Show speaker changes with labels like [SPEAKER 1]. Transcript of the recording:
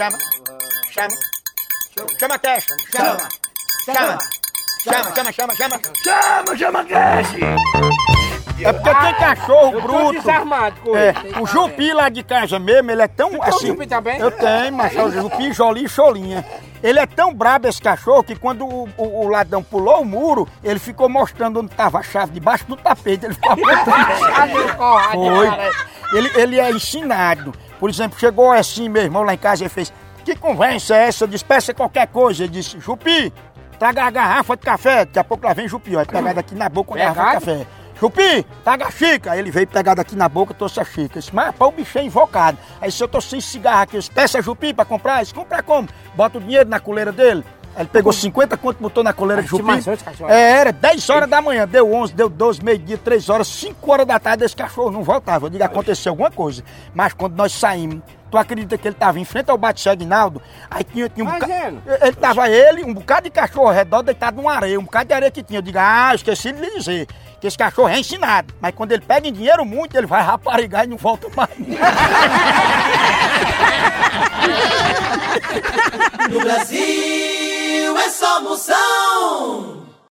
[SPEAKER 1] chama, chama. Chama Cash, chama. Chama. Chama, chama, chama, chama.
[SPEAKER 2] Chama, chama Cash!
[SPEAKER 1] É porque tem cachorro
[SPEAKER 3] Eu tô
[SPEAKER 1] bruto.
[SPEAKER 3] desarmado com
[SPEAKER 1] É, o Jupi lá de casa mesmo, ele é tão assim.
[SPEAKER 3] o Jupi também?
[SPEAKER 1] Eu tenho, mas é o Jupi, Jolie e Cholinha. Ele é tão brabo esse cachorro que quando o, o- o ladrão pulou o muro, ele ficou mostrando onde estava a chave debaixo do tapete. Ele ficou apontando.
[SPEAKER 3] Ah,
[SPEAKER 1] Foi.
[SPEAKER 3] cara.
[SPEAKER 1] Ele, ele é ensinado. Por exemplo, chegou assim, meu irmão lá em casa e fez: Que conversa é essa? Eu disse: Peça qualquer coisa. Ele disse: Jupi, traga a garrafa de café. Daqui a pouco lá vem Jupi, ó. Pegado aqui na boca uma garrafa de café. Jupi, traga a xícara. Ele veio pegado aqui na boca, trouxe a xícara. Eu disse, mas pá, o bicho é invocado. Aí se eu tô sem cigarro aqui, eu disse, peça Jupi pra comprar. Ele disse, comprar como? Bota o dinheiro na coleira dele. Ele pegou 50 conto, botou na coleira de
[SPEAKER 3] cachorro.
[SPEAKER 1] É, era 10 horas da manhã, deu 11, deu 12, meio-dia, 3 horas, 5 horas da tarde, esse cachorro não voltava. Eu digo, aconteceu alguma coisa. Mas quando nós saímos, tu acredita que ele estava em frente ao bate Aguinaldo? Aí tinha, tinha um bocado.
[SPEAKER 3] Fazendo.
[SPEAKER 1] Ele tava ele, um bocado de cachorro ao redor, deitado numa areia, um bocado de areia que tinha. Eu digo, ah, esqueci de lhe dizer. Que esse cachorro é ensinado. Mas quando ele pega em dinheiro muito, ele vai raparigar e não volta mais. é só.